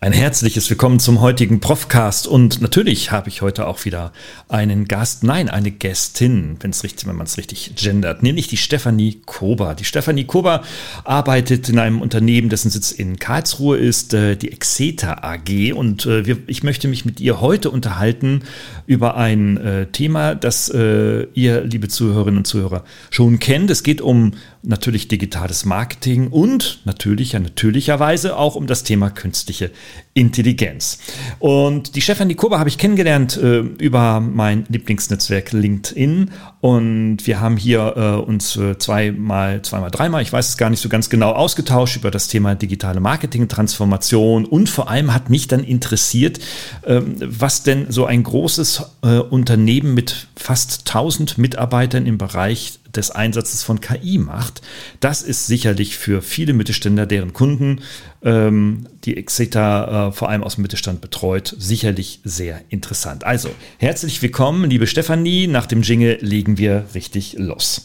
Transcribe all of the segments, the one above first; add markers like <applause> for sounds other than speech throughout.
Ein herzliches Willkommen zum heutigen Profcast und natürlich habe ich heute auch wieder einen Gast, nein, eine Gästin, wenn es richtig, wenn man es richtig gendert, nämlich die Stefanie Kober. Die Stefanie Kober arbeitet in einem Unternehmen, dessen Sitz in Karlsruhe ist, äh, die Exeta AG und äh, ich möchte mich mit ihr heute unterhalten über ein äh, Thema, das ihr, liebe Zuhörerinnen und Zuhörer, schon kennt. Es geht um natürlich digitales Marketing und natürlich, natürlicherweise auch um das Thema künstliche Intelligenz. Und die Stefanie Kober habe ich kennengelernt äh, über mein Lieblingsnetzwerk LinkedIn und wir haben hier äh, uns äh, zweimal, zweimal, dreimal, ich weiß es gar nicht so ganz genau, ausgetauscht über das Thema digitale Marketing-Transformation und vor allem hat mich dann interessiert, äh, was denn so ein großes äh, Unternehmen mit fast 1000 Mitarbeitern im Bereich des Einsatzes von KI macht. Das ist sicherlich für viele Mittelständler, deren Kunden ähm, die Exeter äh, vor allem aus dem Mittelstand betreut, sicherlich sehr interessant. Also, herzlich willkommen, liebe Stefanie. Nach dem Jingle legen wir richtig los.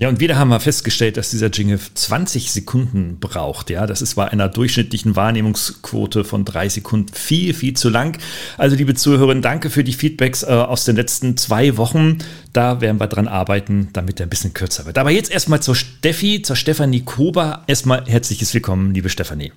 Ja, und wieder haben wir festgestellt, dass dieser Jingle 20 Sekunden braucht. Ja, das ist bei einer durchschnittlichen Wahrnehmungsquote von drei Sekunden viel, viel zu lang. Also, liebe Zuhörerinnen, danke für die Feedbacks äh, aus den letzten zwei Wochen. Da werden wir dran arbeiten, damit er ein bisschen kürzer wird. Aber jetzt erstmal zur Steffi, zur Stefanie Kober. Erstmal herzliches Willkommen, liebe Stefanie.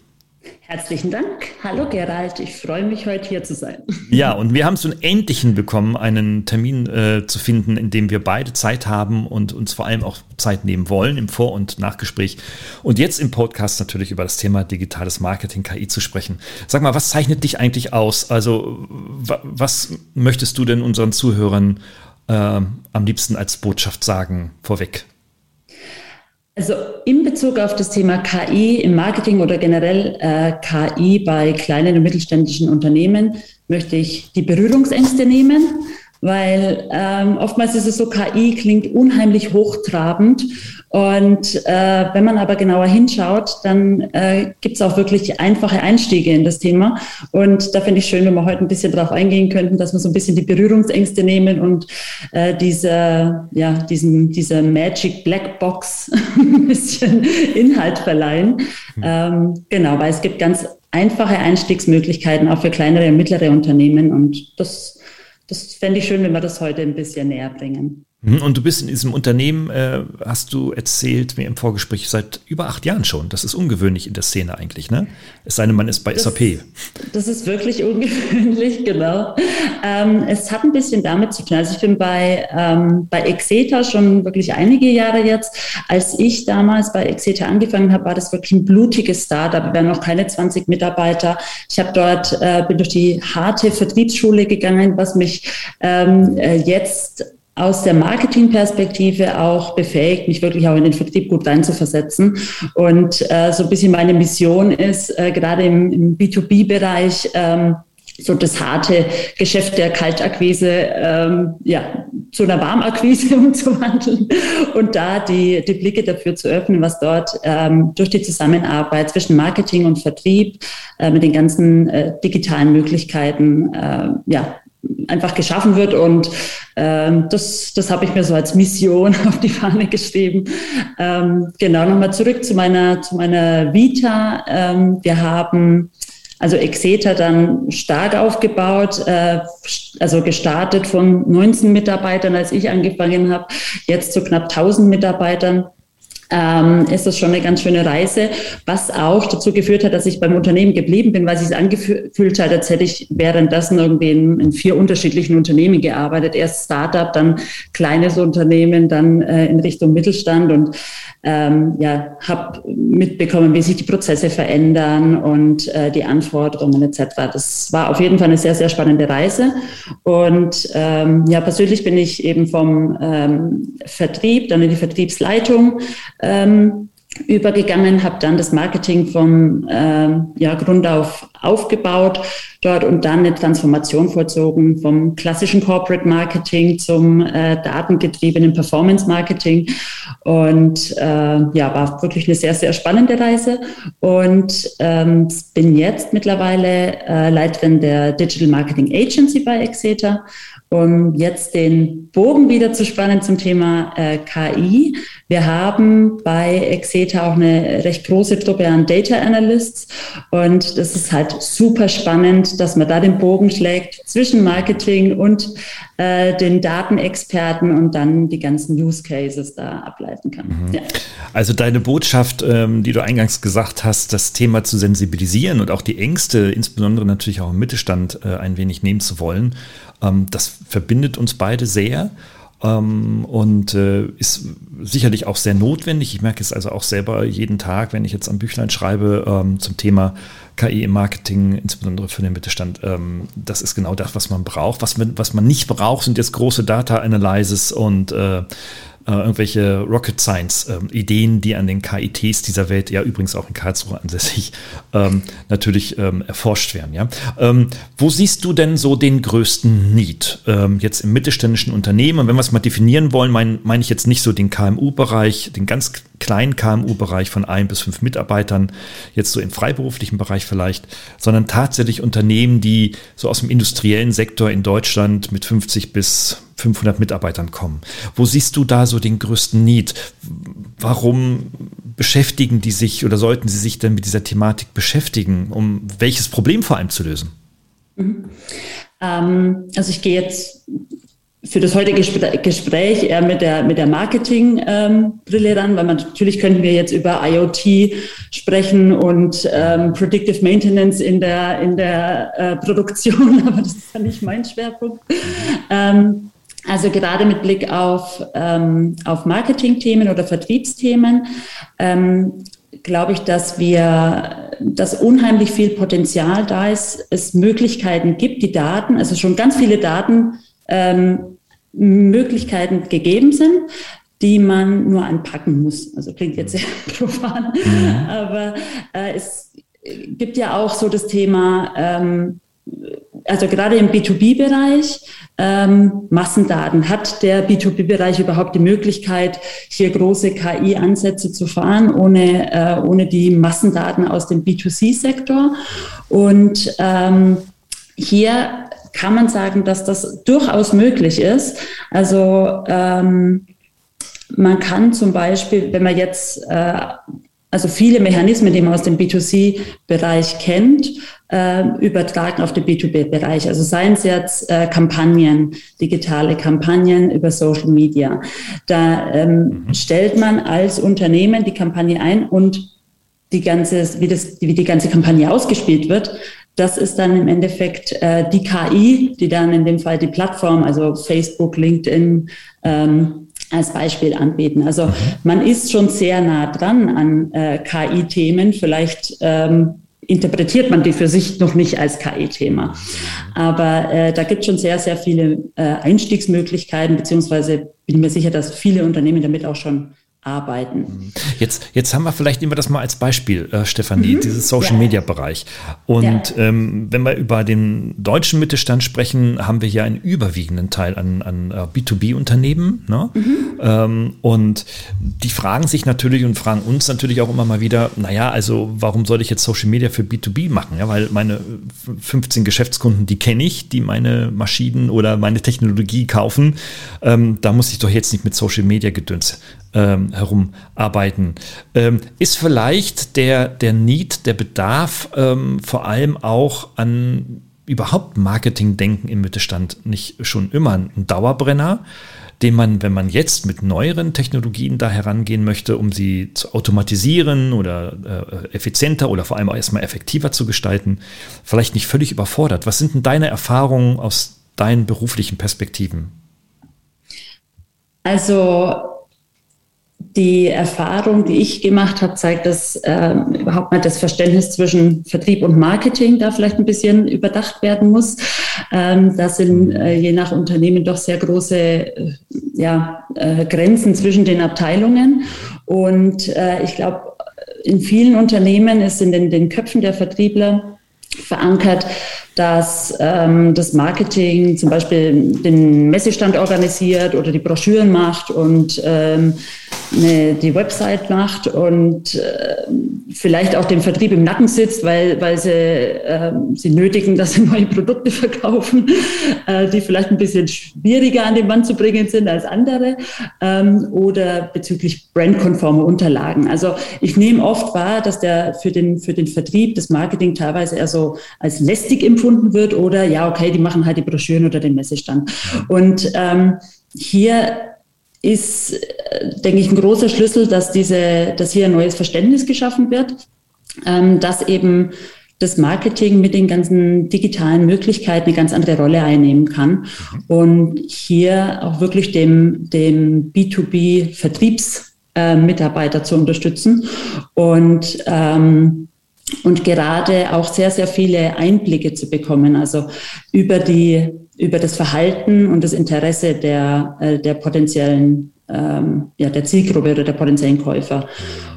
Herzlichen Dank. Hallo Gerald, ich freue mich heute hier zu sein. Ja, und wir haben es nun endlich hinbekommen, einen Termin äh, zu finden, in dem wir beide Zeit haben und uns vor allem auch Zeit nehmen wollen im Vor- und Nachgespräch. Und jetzt im Podcast natürlich über das Thema digitales Marketing, KI zu sprechen. Sag mal, was zeichnet dich eigentlich aus? Also, was möchtest du denn unseren Zuhörern äh, am liebsten als Botschaft sagen vorweg? Also in Bezug auf das Thema KI im Marketing oder generell äh, KI bei kleinen und mittelständischen Unternehmen möchte ich die Berührungsängste nehmen, weil ähm, oftmals ist es so, KI klingt unheimlich hochtrabend und äh, wenn man aber genauer hinschaut, dann äh, gibt es auch wirklich einfache Einstiege in das Thema. Und da finde ich schön, wenn wir heute ein bisschen darauf eingehen könnten, dass wir so ein bisschen die Berührungsängste nehmen und äh, diese, ja, diesen, diese Magic Black Box <laughs> ein bisschen Inhalt verleihen. Mhm. Ähm, genau, weil es gibt ganz einfache Einstiegsmöglichkeiten auch für kleinere und mittlere Unternehmen. Und das, das fände ich schön, wenn wir das heute ein bisschen näher bringen. Mhm, und du bist in diesem Unternehmen, äh, hast du erzählt mir im Vorgespräch, seit über acht Jahren schon. Das ist ungewöhnlich in der Szene eigentlich, ne? Es sei denn, man ist bei das, SAP. Das ist wirklich ungewöhnlich, <laughs> genau. Ähm, es hat ein bisschen damit zu tun. Also ich bin bei, ähm, bei Exeta schon wirklich einige Jahre jetzt. Als ich damals bei Exeta angefangen habe, war das wirklich ein blutiges Startup. Wir waren noch keine 20 Mitarbeiter. Ich habe dort, äh, bin durch die harte Vertriebsschule gegangen, was mich ähm, äh, jetzt aus der Marketingperspektive auch befähigt, mich wirklich auch in den Vertrieb gut reinzuversetzen. Und äh, so ein bisschen meine Mission ist, äh, gerade im, im B2B-Bereich, ähm, so das harte Geschäft der Kaltakquise ähm, ja, zu einer Warmakquise <laughs> umzuwandeln und da die, die Blicke dafür zu öffnen, was dort ähm, durch die Zusammenarbeit zwischen Marketing und Vertrieb äh, mit den ganzen äh, digitalen Möglichkeiten äh, ja, einfach geschaffen wird. Und ähm, das, das habe ich mir so als Mission <laughs> auf die Fahne geschrieben. Ähm, genau, nochmal zurück zu meiner, zu meiner Vita. Ähm, wir haben also Exeter dann stark aufgebaut, äh, also gestartet von 19 Mitarbeitern, als ich angefangen habe, jetzt zu knapp 1000 Mitarbeitern ähm, ist das schon eine ganz schöne Reise, was auch dazu geführt hat, dass ich beim Unternehmen geblieben bin, weil es sich angefühlt hat, als hätte ich währenddessen irgendwie in, in vier unterschiedlichen Unternehmen gearbeitet. Erst Startup, dann kleines Unternehmen, dann äh, in Richtung Mittelstand und ähm, ja, habe mitbekommen, wie sich die Prozesse verändern und äh, die Anforderungen etc. Das war auf jeden Fall eine sehr, sehr spannende Reise. Und ähm, ja, persönlich bin ich eben vom ähm, Vertrieb, dann in die Vertriebsleitung ähm, übergegangen, habe dann das Marketing vom äh, ja, Grund auf aufgebaut dort und dann eine Transformation vollzogen vom klassischen Corporate Marketing zum äh, datengetriebenen Performance Marketing und äh, ja, war wirklich eine sehr, sehr spannende Reise und ähm, bin jetzt mittlerweile äh, Leiterin der Digital Marketing Agency bei Exeter um jetzt den Bogen wieder zu spannen zum Thema äh, KI. Wir haben bei Exeta auch eine recht große Truppe an Data Analysts und das ist halt super spannend, dass man da den Bogen schlägt zwischen Marketing und äh, den Datenexperten und dann die ganzen Use Cases da ableiten kann. Mhm. Ja. Also deine Botschaft, ähm, die du eingangs gesagt hast, das Thema zu sensibilisieren und auch die Ängste, insbesondere natürlich auch im Mittelstand, äh, ein wenig nehmen zu wollen ähm, das verbindet uns beide sehr ähm, und äh, ist sicherlich auch sehr notwendig. Ich merke es also auch selber jeden Tag, wenn ich jetzt am Büchlein schreibe ähm, zum Thema KI im Marketing, insbesondere für den Mittelstand. Ähm, das ist genau das, was man braucht. Was man, was man nicht braucht, sind jetzt große Data Analysis und äh, äh, irgendwelche Rocket Science äh, Ideen, die an den KITs dieser Welt, ja übrigens auch in Karlsruhe ansässig, ähm, natürlich ähm, erforscht werden. Ja? Ähm, wo siehst du denn so den größten Need ähm, jetzt im mittelständischen Unternehmen? Und wenn wir es mal definieren wollen, meine mein ich jetzt nicht so den KMU-Bereich, den ganz kleinen KMU-Bereich von ein bis fünf Mitarbeitern, jetzt so im freiberuflichen Bereich vielleicht, sondern tatsächlich Unternehmen, die so aus dem industriellen Sektor in Deutschland mit 50 bis 500 Mitarbeitern kommen. Wo siehst du da so den größten Need? Warum beschäftigen die sich oder sollten sie sich denn mit dieser Thematik beschäftigen, um welches Problem vor allem zu lösen? Mhm. Ähm, also ich gehe jetzt für das heutige Gespräch eher mit der, mit der Marketing-Brille ähm, ran, weil man, natürlich könnten wir jetzt über IoT sprechen und ähm, Predictive Maintenance in der, in der äh, Produktion, <laughs> aber das ist ja nicht mein Schwerpunkt. Ähm, also gerade mit Blick auf, ähm, auf Marketingthemen oder Vertriebsthemen ähm, glaube ich, dass wir, dass unheimlich viel Potenzial da ist, es Möglichkeiten gibt, die Daten, also schon ganz viele Daten, ähm, Möglichkeiten gegeben sind, die man nur anpacken muss. Also klingt jetzt sehr <laughs> profan, mhm. aber äh, es gibt ja auch so das Thema, ähm, also gerade im B2B-Bereich, ähm, Massendaten. Hat der B2B-Bereich überhaupt die Möglichkeit, hier große KI-Ansätze zu fahren, ohne, äh, ohne die Massendaten aus dem B2C-Sektor? Und ähm, hier kann man sagen, dass das durchaus möglich ist. Also ähm, man kann zum Beispiel, wenn man jetzt äh, also viele Mechanismen, die man aus dem B2C-Bereich kennt, äh, übertragen auf den B2B-Bereich. Also seien es jetzt äh, Kampagnen, digitale Kampagnen über Social Media. Da ähm, mhm. stellt man als Unternehmen die Kampagne ein und die ganze, wie, das, wie die ganze Kampagne ausgespielt wird, das ist dann im Endeffekt äh, die KI, die dann in dem Fall die Plattform, also Facebook, LinkedIn, ähm, als Beispiel anbieten. Also mhm. man ist schon sehr nah dran an äh, KI-Themen. Vielleicht ähm, interpretiert man die für sich noch nicht als KI-Thema. Aber äh, da gibt es schon sehr, sehr viele äh, Einstiegsmöglichkeiten, beziehungsweise bin mir sicher, dass viele Unternehmen damit auch schon arbeiten. Mhm. Jetzt, jetzt haben wir vielleicht immer das mal als Beispiel, äh, Stefanie, mhm. dieses Social Media Bereich. Und ja. ähm, wenn wir über den deutschen Mittelstand sprechen, haben wir hier einen überwiegenden Teil an, an äh, B2B-Unternehmen. Ne? Mhm. Ähm, und die fragen sich natürlich und fragen uns natürlich auch immer mal wieder, naja, also warum soll ich jetzt Social Media für B2B machen? Ja, weil meine 15 Geschäftskunden, die kenne ich, die meine Maschinen oder meine Technologie kaufen. Ähm, da muss ich doch jetzt nicht mit Social Media gedöns ähm, herumarbeiten. Ähm, ist vielleicht der, der Need, der Bedarf ähm, vor allem auch an überhaupt Marketingdenken im Mittelstand nicht schon immer ein Dauerbrenner, den man, wenn man jetzt mit neueren Technologien da herangehen möchte, um sie zu automatisieren oder äh, effizienter oder vor allem auch erstmal effektiver zu gestalten, vielleicht nicht völlig überfordert. Was sind denn deine Erfahrungen aus deinen beruflichen Perspektiven? Also die Erfahrung, die ich gemacht habe, zeigt, dass äh, überhaupt mal das Verständnis zwischen Vertrieb und Marketing da vielleicht ein bisschen überdacht werden muss. Ähm, das sind äh, je nach Unternehmen doch sehr große äh, ja, äh, Grenzen zwischen den Abteilungen. Und äh, ich glaube, in vielen Unternehmen ist in den, den Köpfen der Vertriebler verankert, dass ähm, das Marketing zum Beispiel den Messestand organisiert oder die Broschüren macht und ähm, eine, die Website macht und äh, vielleicht auch dem Vertrieb im Nacken sitzt, weil, weil sie, äh, sie nötigen, <laughs> dass sie neue Produkte verkaufen, äh, die vielleicht ein bisschen schwieriger an den Mann zu bringen sind als andere ähm, oder bezüglich brandkonforme Unterlagen. Also ich nehme oft wahr, dass der für den, für den Vertrieb das Marketing teilweise eher so als lästig empfunden wird oder ja, okay, die machen halt die Broschüren oder den Messestand. Und ähm, hier ist, denke ich, ein großer Schlüssel, dass, diese, dass hier ein neues Verständnis geschaffen wird, ähm, dass eben das Marketing mit den ganzen digitalen Möglichkeiten eine ganz andere Rolle einnehmen kann und hier auch wirklich dem, dem B2B-Vertriebsmitarbeiter äh, zu unterstützen. Und ähm, und gerade auch sehr, sehr viele Einblicke zu bekommen, also über die, über das Verhalten und das Interesse der, äh, der potenziellen, ähm, ja, der Zielgruppe oder der potenziellen Käufer.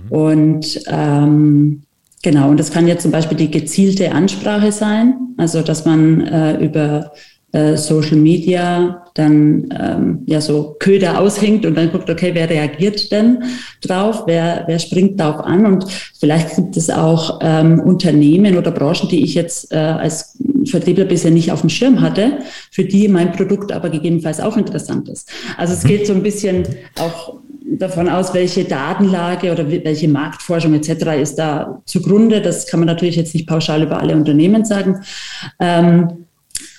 Mhm. Und ähm, genau, und das kann jetzt zum Beispiel die gezielte Ansprache sein, also dass man äh, über äh, Social Media dann ähm, ja so Köder aushängt und dann guckt, okay, wer reagiert denn drauf, wer, wer springt darauf an und vielleicht gibt es auch ähm, Unternehmen oder Branchen, die ich jetzt äh, als Vertriebler bisher nicht auf dem Schirm hatte, für die mein Produkt aber gegebenenfalls auch interessant ist. Also es geht so ein bisschen auch davon aus, welche Datenlage oder welche Marktforschung etc. ist da zugrunde. Das kann man natürlich jetzt nicht pauschal über alle Unternehmen sagen. Ähm,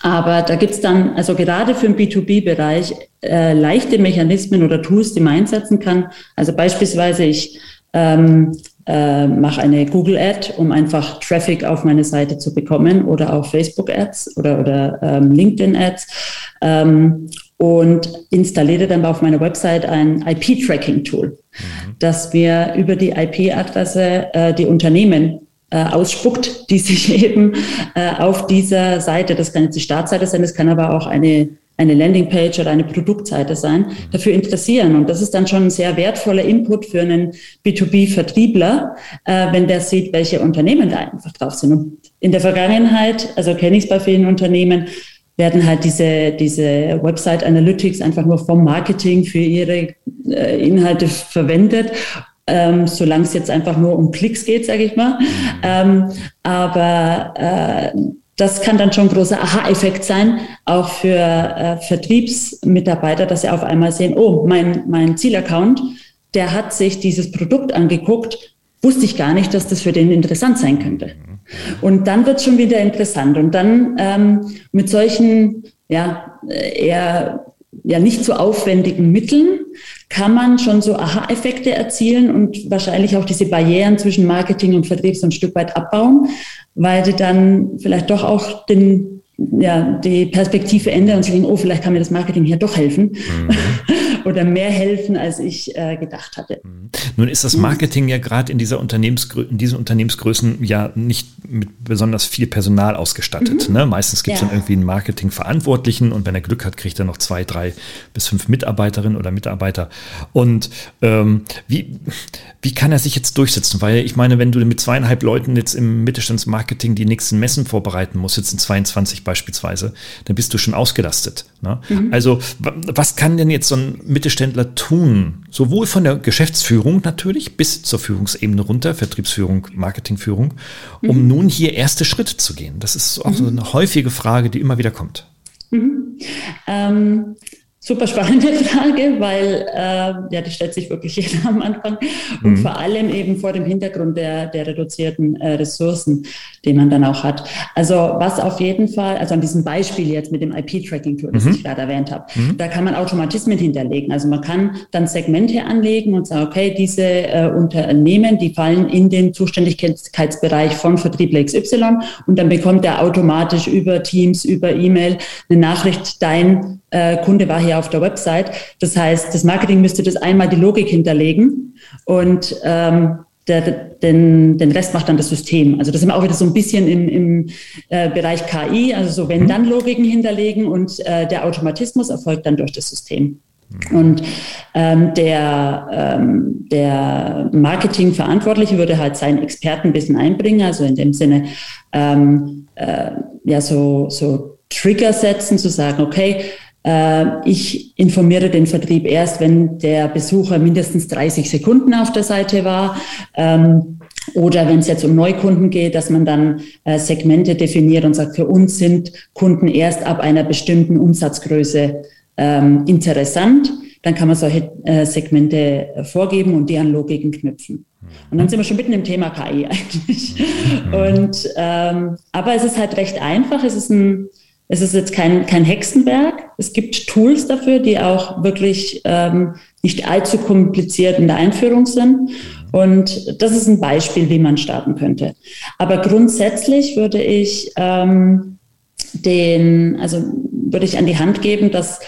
aber da gibt es dann, also gerade für den B2B-Bereich, äh, leichte Mechanismen oder Tools, die man einsetzen kann. Also beispielsweise ich ähm, äh, mache eine Google-Ad, um einfach Traffic auf meine Seite zu bekommen oder auch Facebook-Ads oder, oder ähm, LinkedIn-Ads ähm, und installiere dann auf meiner Website ein IP-Tracking-Tool, mhm. dass wir über die IP-Adresse äh, die Unternehmen äh, ausspuckt, <laughs> die sich eben äh, auf dieser Seite, das kann jetzt die Startseite sein, das kann aber auch eine, eine Landingpage oder eine Produktseite sein, dafür interessieren. Und das ist dann schon ein sehr wertvoller Input für einen B2B-Vertriebler, äh, wenn der sieht, welche Unternehmen da einfach drauf sind. Und in der Vergangenheit, also kenne ich es bei vielen Unternehmen, werden halt diese, diese Website Analytics einfach nur vom Marketing für ihre äh, Inhalte verwendet ähm, solange es jetzt einfach nur um Klicks geht, sage ich mal. Ähm, aber äh, das kann dann schon ein großer Aha-Effekt sein, auch für äh, Vertriebsmitarbeiter, dass sie auf einmal sehen, oh, mein, mein Zielaccount, der hat sich dieses Produkt angeguckt, wusste ich gar nicht, dass das für den interessant sein könnte. Und dann wird es schon wieder interessant. Und dann ähm, mit solchen ja, eher ja nicht so aufwendigen Mitteln kann man schon so Aha-Effekte erzielen und wahrscheinlich auch diese Barrieren zwischen Marketing und Vertrieb so ein Stück weit abbauen, weil sie dann vielleicht doch auch den, ja, die Perspektive ändern und sagen, oh, vielleicht kann mir das Marketing hier doch helfen. Mhm. Oder mehr helfen, als ich äh, gedacht hatte. Mhm. Nun ist das Marketing ja gerade in, dieser Unternehmensgrö in diesen Unternehmensgrößen ja nicht mit besonders viel Personal ausgestattet. Mhm. Ne? Meistens gibt es ja. dann irgendwie einen Marketingverantwortlichen und wenn er Glück hat, kriegt er noch zwei, drei bis fünf Mitarbeiterinnen oder Mitarbeiter. Und ähm, wie, wie kann er sich jetzt durchsetzen? Weil ich meine, wenn du mit zweieinhalb Leuten jetzt im Mittelstandsmarketing die nächsten Messen vorbereiten musst, jetzt in 22 beispielsweise, dann bist du schon ausgelastet. Ne? Mhm. Also was kann denn jetzt so ein Mittelständler tun? Sowohl von der Geschäftsführung natürlich bis zur Führungsebene runter, Vertriebsführung, Marketingführung, um mhm. nun hier erste Schritte zu gehen. Das ist auch mhm. so eine häufige Frage, die immer wieder kommt. Mhm. Ähm, Super spannende <laughs> Frage, weil äh, ja, die stellt sich wirklich <laughs> jeder am Anfang und mhm. vor allem eben vor dem Hintergrund der, der reduzierten äh, Ressourcen, die man dann auch hat. Also was auf jeden Fall, also an diesem Beispiel jetzt mit dem IP-Tracking-Tool, das mhm. ich gerade erwähnt habe, mhm. da kann man Automatismen hinterlegen. Also man kann dann Segmente anlegen und sagen, okay, diese äh, Unternehmen, die fallen in den Zuständigkeitsbereich von Vertriebler XY und dann bekommt er automatisch über Teams, über E-Mail eine Nachricht, dein äh, Kunde war hier auf der Website. Das heißt, das Marketing müsste das einmal die Logik hinterlegen und ähm, der, den, den Rest macht dann das System. Also das sind wir auch wieder so ein bisschen im, im äh, Bereich KI, also so wenn mhm. dann Logiken hinterlegen und äh, der Automatismus erfolgt dann durch das System. Und ähm, der, ähm, der Marketingverantwortliche würde halt seinen Expertenwissen einbringen, also in dem Sinne ähm, äh, ja so, so Trigger setzen, zu sagen, okay, ich informiere den Vertrieb erst, wenn der Besucher mindestens 30 Sekunden auf der Seite war. Ähm, oder wenn es jetzt um Neukunden geht, dass man dann äh, Segmente definiert und sagt, für uns sind Kunden erst ab einer bestimmten Umsatzgröße ähm, interessant. Dann kann man solche äh, Segmente äh, vorgeben und die an Logiken knüpfen. Und dann sind wir schon mitten im Thema KI eigentlich. Und, ähm, aber es ist halt recht einfach. Es ist ein, es ist jetzt kein, kein Hexenwerk. Es gibt Tools dafür, die auch wirklich ähm, nicht allzu kompliziert in der Einführung sind. Und das ist ein Beispiel, wie man starten könnte. Aber grundsätzlich würde ich ähm, den, also würde ich an die Hand geben, dass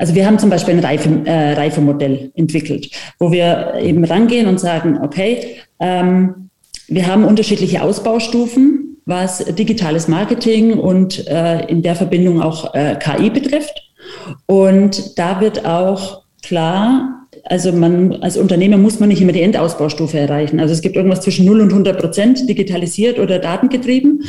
also wir haben zum Beispiel ein Reife, äh, Reifemodell entwickelt, wo wir eben rangehen und sagen, okay, ähm, wir haben unterschiedliche Ausbaustufen, was digitales Marketing und äh, in der Verbindung auch äh, KI betrifft. Und da wird auch klar, also man als Unternehmer muss man nicht immer die Endausbaustufe erreichen. Also es gibt irgendwas zwischen 0 und 100 Prozent digitalisiert oder datengetrieben. Mhm.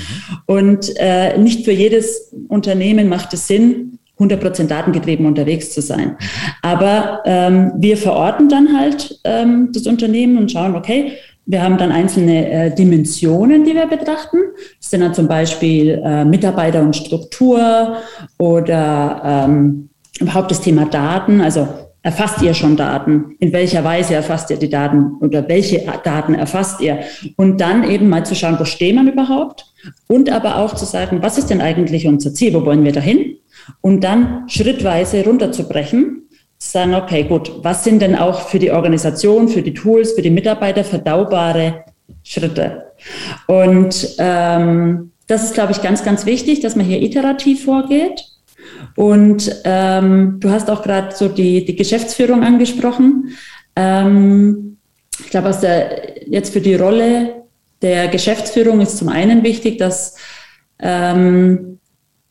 Und äh, nicht für jedes Unternehmen macht es Sinn, 100 Prozent datengetrieben unterwegs zu sein. Aber ähm, wir verorten dann halt ähm, das Unternehmen und schauen, okay, wir haben dann einzelne äh, Dimensionen, die wir betrachten. Das sind dann zum Beispiel äh, Mitarbeiter und Struktur oder ähm, überhaupt das Thema Daten. Also erfasst ihr schon Daten? In welcher Weise erfasst ihr die Daten oder welche Daten erfasst ihr? Und dann eben mal zu schauen, wo stehen wir überhaupt? Und aber auch zu sagen, was ist denn eigentlich unser Ziel? Wo wollen wir dahin? Und dann schrittweise runterzubrechen sagen, okay, gut, was sind denn auch für die Organisation, für die Tools, für die Mitarbeiter verdaubare Schritte? Und ähm, das ist, glaube ich, ganz, ganz wichtig, dass man hier iterativ vorgeht. Und ähm, du hast auch gerade so die, die Geschäftsführung angesprochen. Ähm, ich glaube, jetzt für die Rolle der Geschäftsführung ist zum einen wichtig, dass ähm,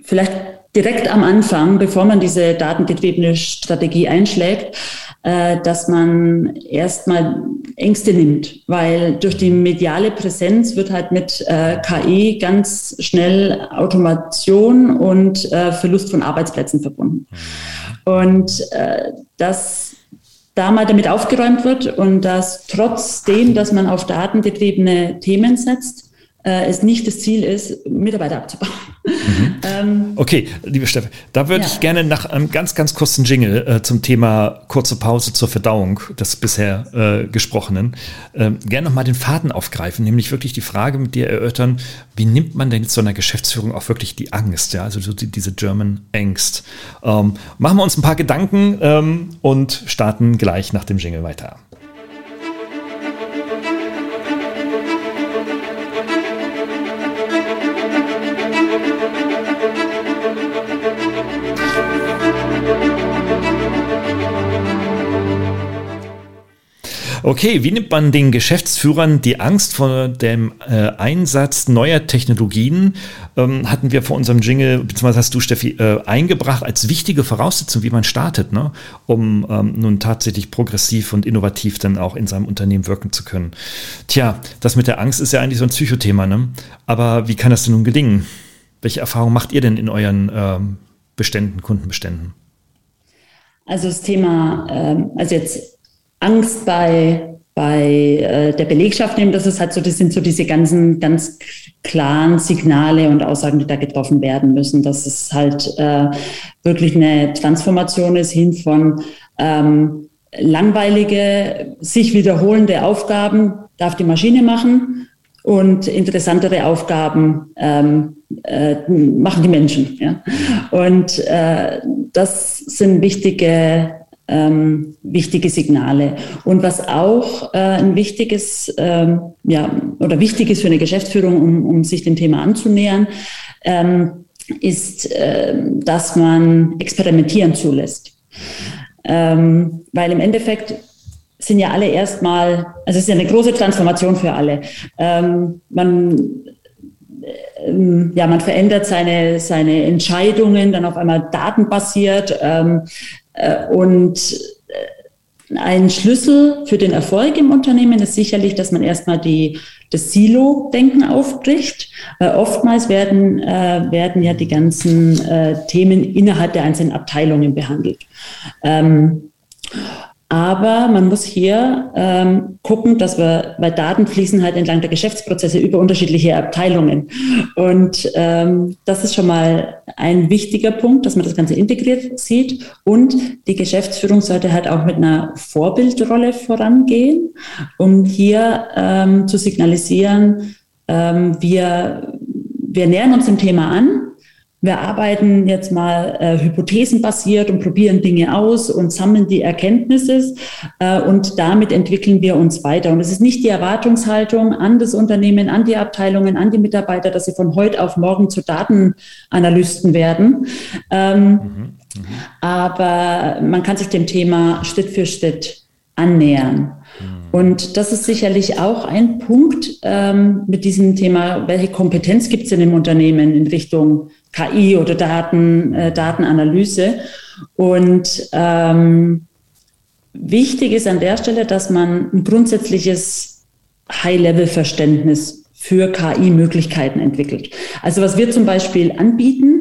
vielleicht direkt am Anfang, bevor man diese datengetriebene Strategie einschlägt, äh, dass man erstmal Ängste nimmt, weil durch die mediale Präsenz wird halt mit äh, KI ganz schnell Automation und äh, Verlust von Arbeitsplätzen verbunden. Und dass da mal damit aufgeräumt wird und dass trotzdem, dass man auf datengetriebene Themen setzt, äh, es nicht das Ziel ist, Mitarbeiter abzubauen. Mhm. <laughs> ähm, okay, liebe Steffi, da würde ja. ich gerne nach einem ganz, ganz kurzen Jingle äh, zum Thema kurze Pause zur Verdauung des bisher äh, Gesprochenen äh, gerne nochmal den Faden aufgreifen, nämlich wirklich die Frage mit dir erörtern, wie nimmt man denn jetzt so einer Geschäftsführung auch wirklich die Angst, ja, also so die, diese German Angst. Ähm, machen wir uns ein paar Gedanken ähm, und starten gleich nach dem Jingle weiter. Okay, wie nimmt man den Geschäftsführern die Angst vor dem äh, Einsatz neuer Technologien, ähm, hatten wir vor unserem Jingle, beziehungsweise hast du, Steffi, äh, eingebracht als wichtige Voraussetzung, wie man startet, ne? um ähm, nun tatsächlich progressiv und innovativ dann auch in seinem Unternehmen wirken zu können. Tja, das mit der Angst ist ja eigentlich so ein Psychothema, ne? aber wie kann das denn nun gelingen? Welche Erfahrungen macht ihr denn in euren ähm, Beständen, Kundenbeständen? Also das Thema, ähm, also jetzt Angst bei, bei äh, der Belegschaft nehmen. Das ist halt so, das sind so diese ganzen ganz klaren Signale und Aussagen, die da getroffen werden müssen, dass es halt äh, wirklich eine Transformation ist hin von ähm, langweilige, sich wiederholende Aufgaben darf die Maschine machen und interessantere Aufgaben ähm, äh, machen die Menschen. Ja? Und äh, das sind wichtige ähm, wichtige Signale. Und was auch äh, ein wichtiges, ähm, ja, oder wichtig ist für eine Geschäftsführung, um, um sich dem Thema anzunähern, ähm, ist, äh, dass man experimentieren zulässt. Ähm, weil im Endeffekt sind ja alle erstmal, also es ist ja eine große Transformation für alle. Ähm, man ähm, ja, man verändert seine, seine Entscheidungen dann auf einmal datenbasiert. Ähm, äh, und ein Schlüssel für den Erfolg im Unternehmen ist sicherlich, dass man erstmal die, das Silo-Denken aufbricht. Äh, oftmals werden, äh, werden ja die ganzen äh, Themen innerhalb der einzelnen Abteilungen behandelt. Ähm, aber man muss hier ähm, gucken, dass wir, weil Daten fließen halt entlang der Geschäftsprozesse über unterschiedliche Abteilungen. Und ähm, das ist schon mal ein wichtiger Punkt, dass man das Ganze integriert sieht. Und die Geschäftsführung sollte halt auch mit einer Vorbildrolle vorangehen, um hier ähm, zu signalisieren, ähm, wir, wir nähern uns dem Thema an, wir arbeiten jetzt mal äh, hypothesenbasiert und probieren Dinge aus und sammeln die Erkenntnisse äh, und damit entwickeln wir uns weiter. Und es ist nicht die Erwartungshaltung an das Unternehmen, an die Abteilungen, an die Mitarbeiter, dass sie von heute auf morgen zu Datenanalysten werden. Ähm, mhm, mhm. Aber man kann sich dem Thema Schritt für Schritt annähern. Und das ist sicherlich auch ein Punkt ähm, mit diesem Thema, welche Kompetenz gibt es in dem Unternehmen in Richtung KI oder Daten, äh, Datenanalyse. Und ähm, wichtig ist an der Stelle, dass man ein grundsätzliches High-Level-Verständnis für KI-Möglichkeiten entwickelt. Also was wir zum Beispiel anbieten,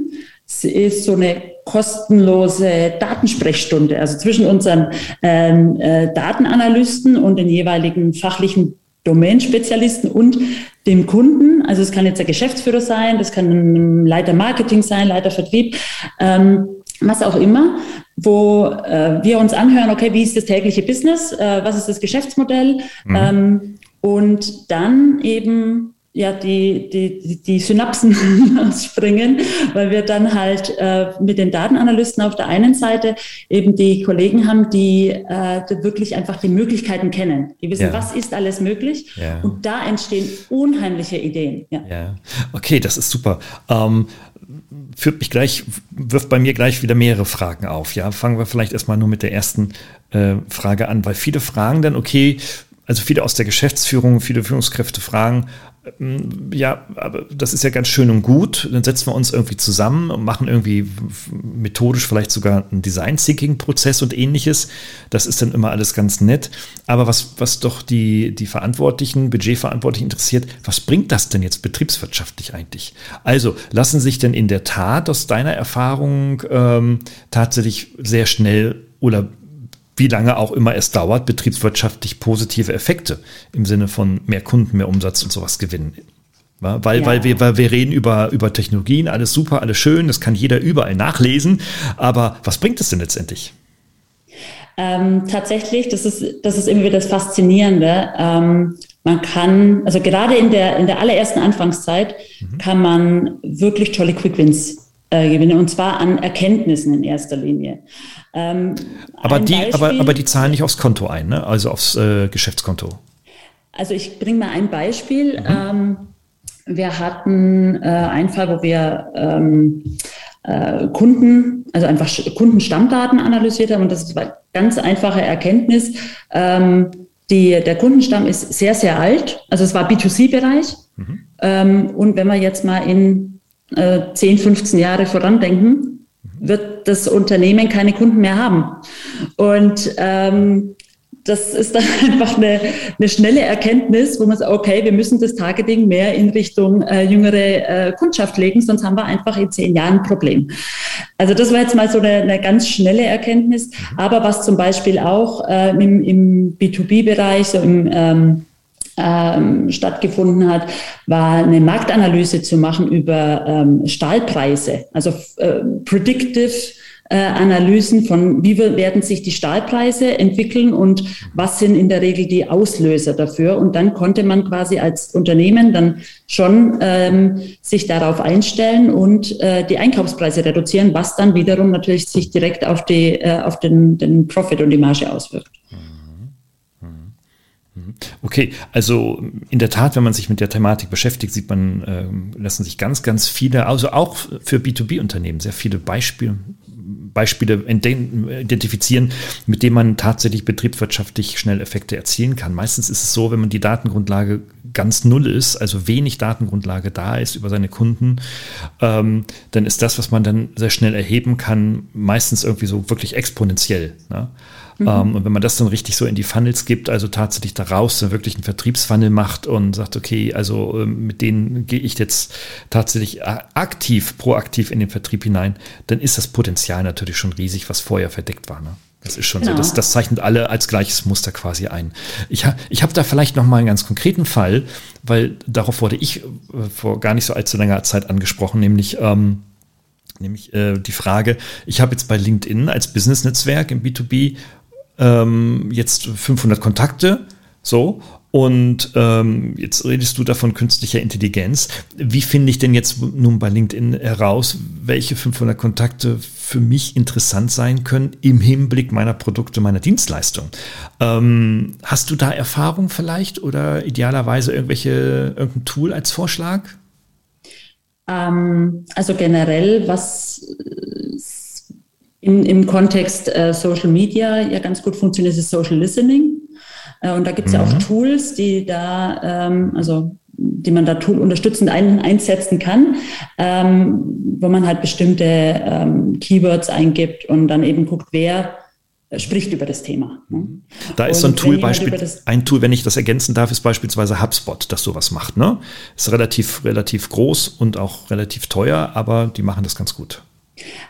ist so eine kostenlose Datensprechstunde, also zwischen unseren ähm, äh, Datenanalysten und den jeweiligen fachlichen Domain-Spezialisten und dem Kunden. Also es kann jetzt der Geschäftsführer sein, das kann ein Leiter Marketing sein, Leiter Vertrieb, ähm, was auch immer, wo äh, wir uns anhören, okay, wie ist das tägliche Business, äh, was ist das Geschäftsmodell mhm. ähm, und dann eben ja, die, die, die Synapsen <laughs> springen, weil wir dann halt äh, mit den Datenanalysten auf der einen Seite eben die Kollegen haben, die, äh, die wirklich einfach die Möglichkeiten kennen. Die wissen, ja. was ist alles möglich. Ja. Und da entstehen unheimliche Ideen. Ja, ja. okay, das ist super. Ähm, führt mich gleich, wirft bei mir gleich wieder mehrere Fragen auf. Ja, fangen wir vielleicht erstmal nur mit der ersten äh, Frage an, weil viele fragen dann, okay, also viele aus der Geschäftsführung, viele Führungskräfte fragen, ja, aber das ist ja ganz schön und gut. Dann setzen wir uns irgendwie zusammen und machen irgendwie methodisch vielleicht sogar einen Design-Thinking-Prozess und ähnliches. Das ist dann immer alles ganz nett. Aber was, was doch die, die Verantwortlichen, Budgetverantwortlichen interessiert, was bringt das denn jetzt betriebswirtschaftlich eigentlich? Also lassen sich denn in der Tat aus deiner Erfahrung ähm, tatsächlich sehr schnell oder wie lange auch immer es dauert, betriebswirtschaftlich positive Effekte im Sinne von mehr Kunden, mehr Umsatz und sowas gewinnen. Weil, ja. weil, wir, weil wir reden über, über Technologien, alles super, alles schön, das kann jeder überall nachlesen. Aber was bringt es denn letztendlich? Ähm, tatsächlich, das ist, das ist irgendwie das Faszinierende. Ähm, man kann, also gerade in der, in der allerersten Anfangszeit, mhm. kann man wirklich tolle Quick Wins äh, gewinnen und zwar an Erkenntnissen in erster Linie. Ähm, aber, die, Beispiel, aber, aber die zahlen nicht aufs Konto ein, ne? also aufs äh, Geschäftskonto. Also ich bringe mal ein Beispiel. Mhm. Ähm, wir hatten äh, einen Fall, wo wir ähm, äh, Kunden, also einfach Kundenstammdaten analysiert haben und das war eine ganz einfache Erkenntnis. Ähm, die, der Kundenstamm ist sehr, sehr alt, also es war B2C-Bereich. Mhm. Ähm, und wenn wir jetzt mal in äh, 10, 15 Jahre vorandenken, wird das Unternehmen keine Kunden mehr haben. Und ähm, das ist dann <laughs> einfach eine, eine schnelle Erkenntnis, wo man sagt, okay, wir müssen das Targeting mehr in Richtung äh, jüngere äh, Kundschaft legen, sonst haben wir einfach in zehn Jahren ein Problem. Also das war jetzt mal so eine, eine ganz schnelle Erkenntnis. Aber was zum Beispiel auch äh, im, im B2B-Bereich, so im ähm, ähm, stattgefunden hat, war eine Marktanalyse zu machen über ähm, Stahlpreise, also äh, predictive äh, Analysen von, wie werden sich die Stahlpreise entwickeln und was sind in der Regel die Auslöser dafür. Und dann konnte man quasi als Unternehmen dann schon ähm, sich darauf einstellen und äh, die Einkaufspreise reduzieren, was dann wiederum natürlich sich direkt auf, die, äh, auf den, den Profit und die Marge auswirkt. Okay, also in der Tat, wenn man sich mit der Thematik beschäftigt, sieht man, äh, lassen sich ganz, ganz viele, also auch für B2B-Unternehmen, sehr viele Beispiele, Beispiele identifizieren, mit denen man tatsächlich betriebswirtschaftlich schnell Effekte erzielen kann. Meistens ist es so, wenn man die Datengrundlage ganz null ist, also wenig Datengrundlage da ist über seine Kunden, ähm, dann ist das, was man dann sehr schnell erheben kann, meistens irgendwie so wirklich exponentiell. Ne? Mhm. Ähm, und wenn man das dann richtig so in die Funnels gibt, also tatsächlich daraus dann wirklich einen Vertriebsfunnel macht und sagt, okay, also ähm, mit denen gehe ich jetzt tatsächlich aktiv, proaktiv in den Vertrieb hinein, dann ist das Potenzial natürlich schon riesig, was vorher verdeckt war. Ne? Das ist schon genau. so. Das, das, zeichnet alle als gleiches Muster quasi ein. Ich, ha, ich habe da vielleicht noch mal einen ganz konkreten Fall, weil darauf wurde ich äh, vor gar nicht so allzu langer Zeit angesprochen, nämlich ähm, nämlich äh, die Frage, ich habe jetzt bei LinkedIn als Business-Netzwerk im B2B ähm, jetzt 500 Kontakte, so, und ähm, jetzt redest du davon künstlicher Intelligenz. Wie finde ich denn jetzt nun bei LinkedIn heraus, welche 500 Kontakte für mich interessant sein können im Hinblick meiner Produkte, meiner Dienstleistung? Ähm, hast du da Erfahrung vielleicht oder idealerweise irgendwelche, irgendein Tool als Vorschlag? Ähm, also generell, was in, im Kontext äh, Social Media ja ganz gut funktioniert, ist Social Listening. Äh, und da gibt es mhm. ja auch mhm. Tools, die da, ähm, also die man da Tool unterstützend ein, einsetzen kann, ähm, wo man halt bestimmte ähm, Keywords eingibt und dann eben guckt, wer spricht über das Thema. Ne? Da ist so ein Tool, Beispiel, halt ein Tool, wenn ich das ergänzen darf, ist beispielsweise HubSpot, das sowas macht. Ne? Ist relativ, relativ groß und auch relativ teuer, aber die machen das ganz gut.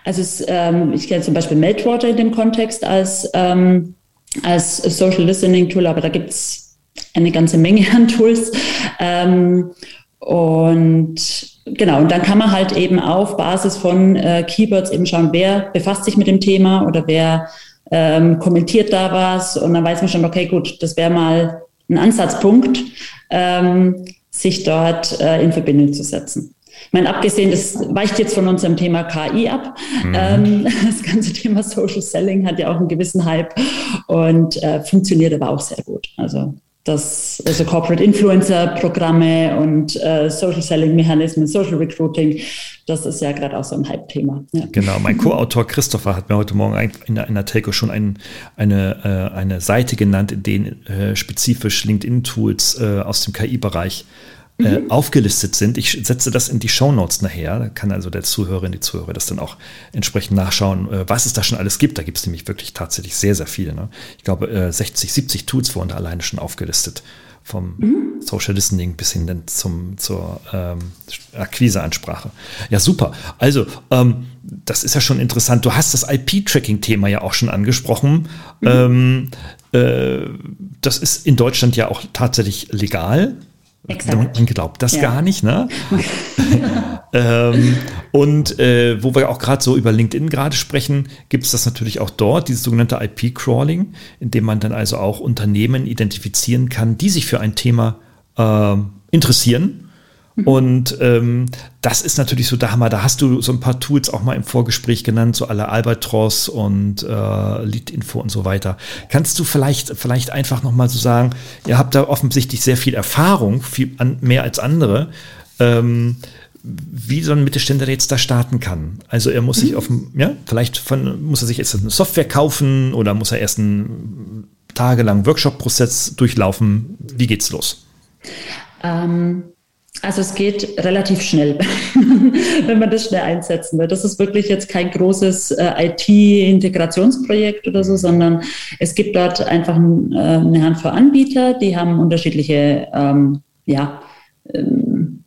Also es, ähm, ich kenne zum Beispiel Meltwater in dem Kontext als, ähm, als Social Listening Tool, aber da gibt es eine ganze Menge an Tools. Ähm, und genau, und dann kann man halt eben auf Basis von äh, Keywords eben schauen, wer befasst sich mit dem Thema oder wer ähm, kommentiert da was. Und dann weiß man schon, okay, gut, das wäre mal ein Ansatzpunkt, ähm, sich dort äh, in Verbindung zu setzen. Ich meine, abgesehen, das weicht jetzt von unserem Thema KI ab. Mhm. Ähm, <laughs> das ganze Thema Social Selling hat ja auch einen gewissen Hype und äh, funktioniert aber auch sehr gut. Also das, also Corporate Influencer Programme und äh, Social Selling Mechanismen, Social Recruiting, das ist ja gerade auch so ein Hype-Thema. Ja. Genau, mein <laughs> Co-Autor Christopher hat mir heute Morgen in der, Telco schon ein, eine, äh, eine Seite genannt, in denen äh, spezifisch LinkedIn-Tools äh, aus dem KI-Bereich äh, mhm. aufgelistet sind. Ich setze das in die Show Notes nachher. Da kann also der Zuhörerin, die Zuhörer das dann auch entsprechend nachschauen, äh, was es da schon alles gibt. Da gibt es nämlich wirklich tatsächlich sehr, sehr viel. Ne? Ich glaube, äh, 60, 70 Tools wurden da alleine schon aufgelistet. Vom mhm. Social Listening bis hin dann zum, zur ähm, Akquiseansprache. Ja, super. Also, ähm, das ist ja schon interessant. Du hast das IP-Tracking-Thema ja auch schon angesprochen. Mhm. Ähm, äh, das ist in Deutschland ja auch tatsächlich legal. Exakt. Man glaubt das ja. gar nicht, ne? <laughs> ähm, und äh, wo wir auch gerade so über LinkedIn gerade sprechen, gibt es das natürlich auch dort, dieses sogenannte IP-Crawling, in dem man dann also auch Unternehmen identifizieren kann, die sich für ein Thema äh, interessieren. Und ähm, das ist natürlich so der Hammer. Da hast du so ein paar Tools auch mal im Vorgespräch genannt, so alle Albatros und äh, Lead-Info und so weiter. Kannst du vielleicht, vielleicht einfach nochmal so sagen, ihr habt da offensichtlich sehr viel Erfahrung, viel an, mehr als andere. Ähm, wie so ein Mittelständler jetzt da starten kann. Also er muss mhm. sich auf ja, vielleicht von, muss er sich jetzt eine Software kaufen oder muss er erst einen tagelangen Workshop-Prozess durchlaufen. Wie geht's los? Ähm, also es geht relativ schnell, <laughs> wenn man das schnell einsetzen will. Das ist wirklich jetzt kein großes äh, IT-Integrationsprojekt oder so, sondern es gibt dort einfach ein, äh, eine Handvoll Anbieter, die haben unterschiedliche, ähm, ja, ähm,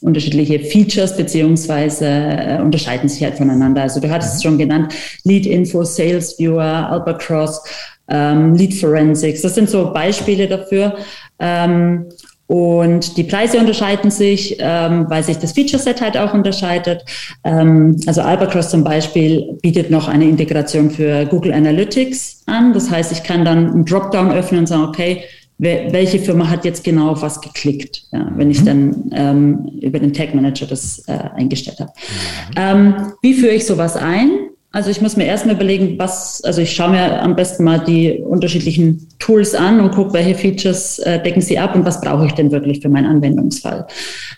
unterschiedliche Features beziehungsweise äh, unterscheiden sich halt voneinander. Also du hattest es schon genannt, Lead Info, Sales Viewer, Albacross, ähm, Lead Forensics. Das sind so Beispiele dafür. Ähm, und die Preise unterscheiden sich, ähm, weil sich das Feature-Set halt auch unterscheidet. Ähm, also Albatros zum Beispiel bietet noch eine Integration für Google Analytics an. Das heißt, ich kann dann einen Dropdown öffnen und sagen, okay, welche Firma hat jetzt genau auf was geklickt, ja, wenn ich mhm. dann ähm, über den Tag Manager das äh, eingestellt habe. Mhm. Ähm, wie führe ich sowas ein? Also ich muss mir erstmal überlegen, was, also ich schaue mir am besten mal die unterschiedlichen Tools an und gucke, welche Features äh, decken sie ab und was brauche ich denn wirklich für meinen Anwendungsfall.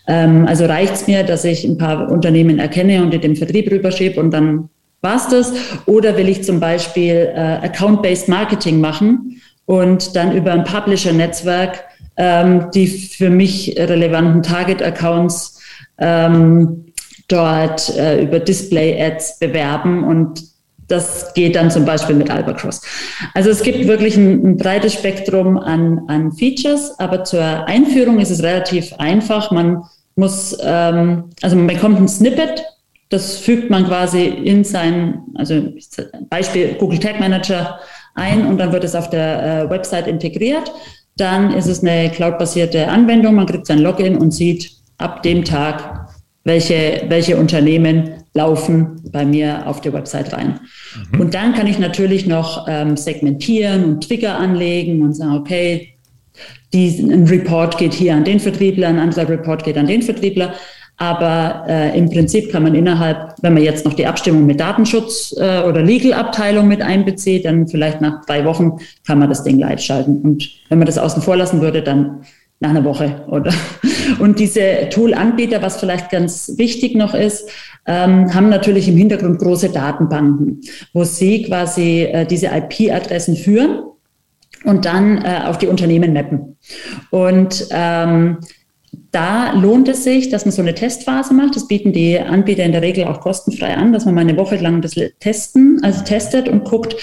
Ähm, also reicht es mir, dass ich ein paar Unternehmen erkenne und in den Vertrieb rüberschiebe und dann war's das? Oder will ich zum Beispiel äh, Account-Based Marketing machen und dann über ein Publisher-Netzwerk ähm, die für mich relevanten Target-Accounts ähm, dort äh, über Display-Ads bewerben und das geht dann zum Beispiel mit Albacross. Also es gibt wirklich ein, ein breites Spektrum an, an Features, aber zur Einführung ist es relativ einfach. Man muss, ähm, also man bekommt ein Snippet, das fügt man quasi in sein, also Beispiel Google Tag Manager ein und dann wird es auf der äh, Website integriert. Dann ist es eine cloudbasierte Anwendung. Man kriegt sein Login und sieht ab dem Tag, welche, welche Unternehmen laufen bei mir auf der Website rein. Mhm. Und dann kann ich natürlich noch ähm, segmentieren und Trigger anlegen und sagen, okay, die, ein Report geht hier an den Vertriebler, ein anderer Report geht an den Vertriebler. Aber äh, im Prinzip kann man innerhalb, wenn man jetzt noch die Abstimmung mit Datenschutz äh, oder Legal-Abteilung mit einbezieht, dann vielleicht nach drei Wochen kann man das Ding live schalten. Und wenn man das außen vor lassen würde, dann nach einer Woche, oder? Und diese Tool-Anbieter, was vielleicht ganz wichtig noch ist, ähm, haben natürlich im Hintergrund große Datenbanken, wo sie quasi äh, diese IP-Adressen führen und dann äh, auf die Unternehmen mappen. Und ähm, da lohnt es sich, dass man so eine Testphase macht. Das bieten die Anbieter in der Regel auch kostenfrei an, dass man mal eine Woche lang das testen, also testet und guckt,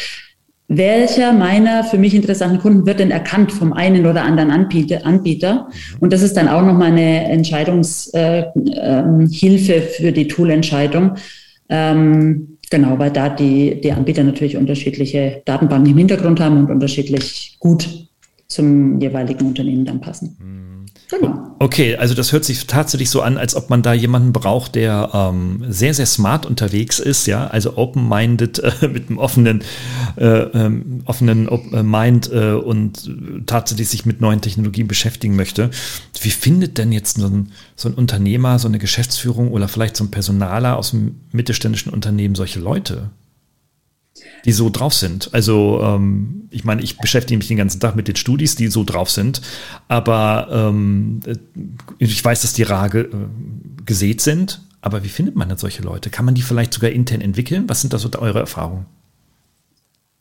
welcher meiner für mich interessanten Kunden wird denn erkannt vom einen oder anderen Anbieter. Und das ist dann auch nochmal eine Entscheidungshilfe äh, äh, für die Toolentscheidung. Ähm, genau, weil da die, die Anbieter natürlich unterschiedliche Datenbanken im Hintergrund haben und unterschiedlich gut zum jeweiligen Unternehmen dann passen. Mhm. Genau. Okay, also das hört sich tatsächlich so an, als ob man da jemanden braucht, der ähm, sehr, sehr smart unterwegs ist, ja, also open-minded, <laughs> äh, mit einem offenen, äh, ähm, offenen äh, Mind äh, und tatsächlich sich mit neuen Technologien beschäftigen möchte. Wie findet denn jetzt so ein, so ein Unternehmer, so eine Geschäftsführung oder vielleicht so ein Personaler aus einem mittelständischen Unternehmen solche Leute? Die so drauf sind. Also ähm, ich meine, ich beschäftige mich den ganzen Tag mit den Studis, die so drauf sind, aber ähm, äh, ich weiß, dass die rar äh, gesät sind, aber wie findet man denn solche Leute? Kann man die vielleicht sogar intern entwickeln? Was sind da so eure Erfahrungen?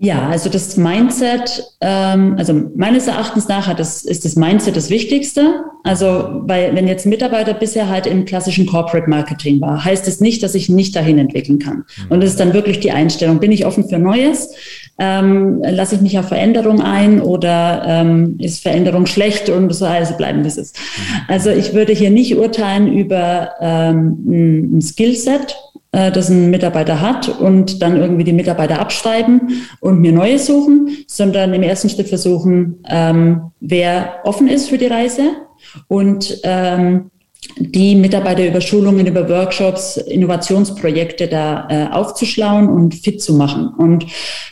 Ja, also das Mindset, ähm, also meines Erachtens nach hat das, ist das Mindset das Wichtigste. Also, weil wenn jetzt ein Mitarbeiter bisher halt im klassischen Corporate Marketing war, heißt es nicht, dass ich nicht dahin entwickeln kann. Und das ist dann wirklich die Einstellung. Bin ich offen für Neues? Ähm, lasse ich mich auf Veränderung ein oder ähm, ist Veränderung schlecht und so also bleiben, wie es ist. Also ich würde hier nicht urteilen über ähm, ein Skillset, das ein Mitarbeiter hat und dann irgendwie die Mitarbeiter abschreiben und mir neue suchen, sondern im ersten Schritt versuchen, ähm, wer offen ist für die Reise und ähm, die Mitarbeiter über Schulungen, über Workshops, Innovationsprojekte da äh, aufzuschlauen und fit zu machen. Und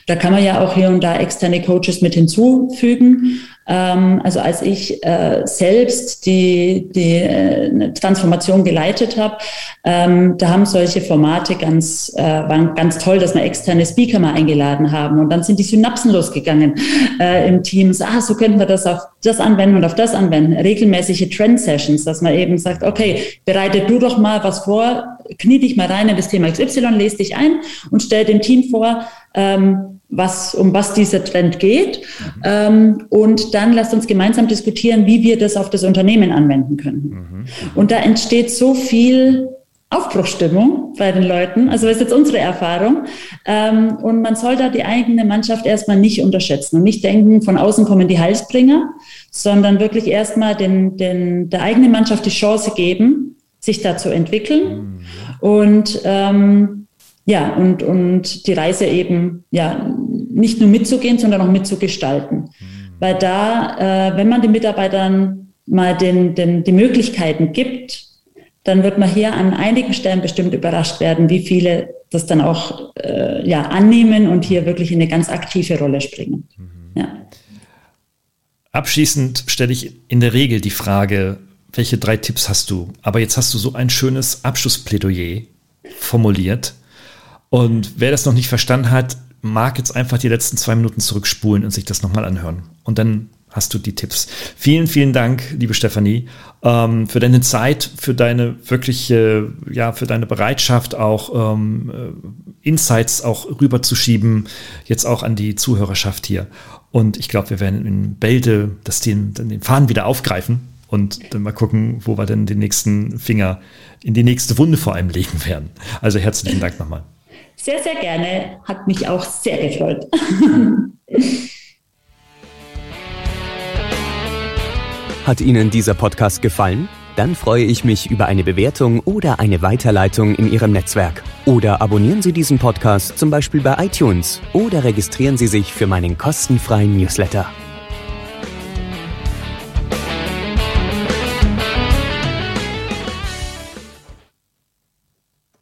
da kann man ja auch hier und da externe Coaches mit hinzufügen. Ähm, also als ich äh, selbst die, die äh, Transformation geleitet habe, ähm, da haben solche Formate ganz, äh, waren ganz toll, dass wir externe Speaker mal eingeladen haben. Und dann sind die Synapsen losgegangen äh, im Team. So, ah, so könnten wir das auf das anwenden und auf das anwenden. Regelmäßige Trend-Sessions, dass man eben sagt, okay, bereite du doch mal was vor, knie dich mal rein in das Thema XY, lese dich ein und stell dem Team vor, ähm, was, um was dieser Trend geht. Mhm. Ähm, und dann lasst uns gemeinsam diskutieren, wie wir das auf das Unternehmen anwenden können. Mhm. Und da entsteht so viel Aufbruchstimmung bei den Leuten. Also das ist jetzt unsere Erfahrung. Ähm, und man soll da die eigene Mannschaft erstmal nicht unterschätzen und nicht denken, von außen kommen die Heilsbringer, sondern wirklich erstmal den, den, der eigenen Mannschaft die Chance geben, sich da zu entwickeln. Mhm. Und ähm, ja, und, und die Reise eben ja nicht nur mitzugehen, sondern auch mitzugestalten. Mhm. Weil da, äh, wenn man den Mitarbeitern mal den, den, die Möglichkeiten gibt, dann wird man hier an einigen Stellen bestimmt überrascht werden, wie viele das dann auch äh, ja, annehmen und hier wirklich in eine ganz aktive Rolle springen. Mhm. Ja. Abschließend stelle ich in der Regel die Frage, welche drei Tipps hast du? Aber jetzt hast du so ein schönes Abschlussplädoyer formuliert. Und wer das noch nicht verstanden hat, mag jetzt einfach die letzten zwei Minuten zurückspulen und sich das nochmal anhören. Und dann hast du die Tipps. Vielen, vielen Dank, liebe Stefanie, ähm, für deine Zeit, für deine wirkliche, ja, für deine Bereitschaft, auch ähm, äh, Insights auch rüberzuschieben, jetzt auch an die Zuhörerschaft hier. Und ich glaube, wir werden in Bälde das den, den Faden wieder aufgreifen und dann mal gucken, wo wir denn den nächsten Finger in die nächste Wunde vor allem legen werden. Also herzlichen Dank nochmal. Sehr, sehr gerne. Hat mich auch sehr gefreut. <laughs> Hat Ihnen dieser Podcast gefallen? Dann freue ich mich über eine Bewertung oder eine Weiterleitung in Ihrem Netzwerk. Oder abonnieren Sie diesen Podcast zum Beispiel bei iTunes oder registrieren Sie sich für meinen kostenfreien Newsletter.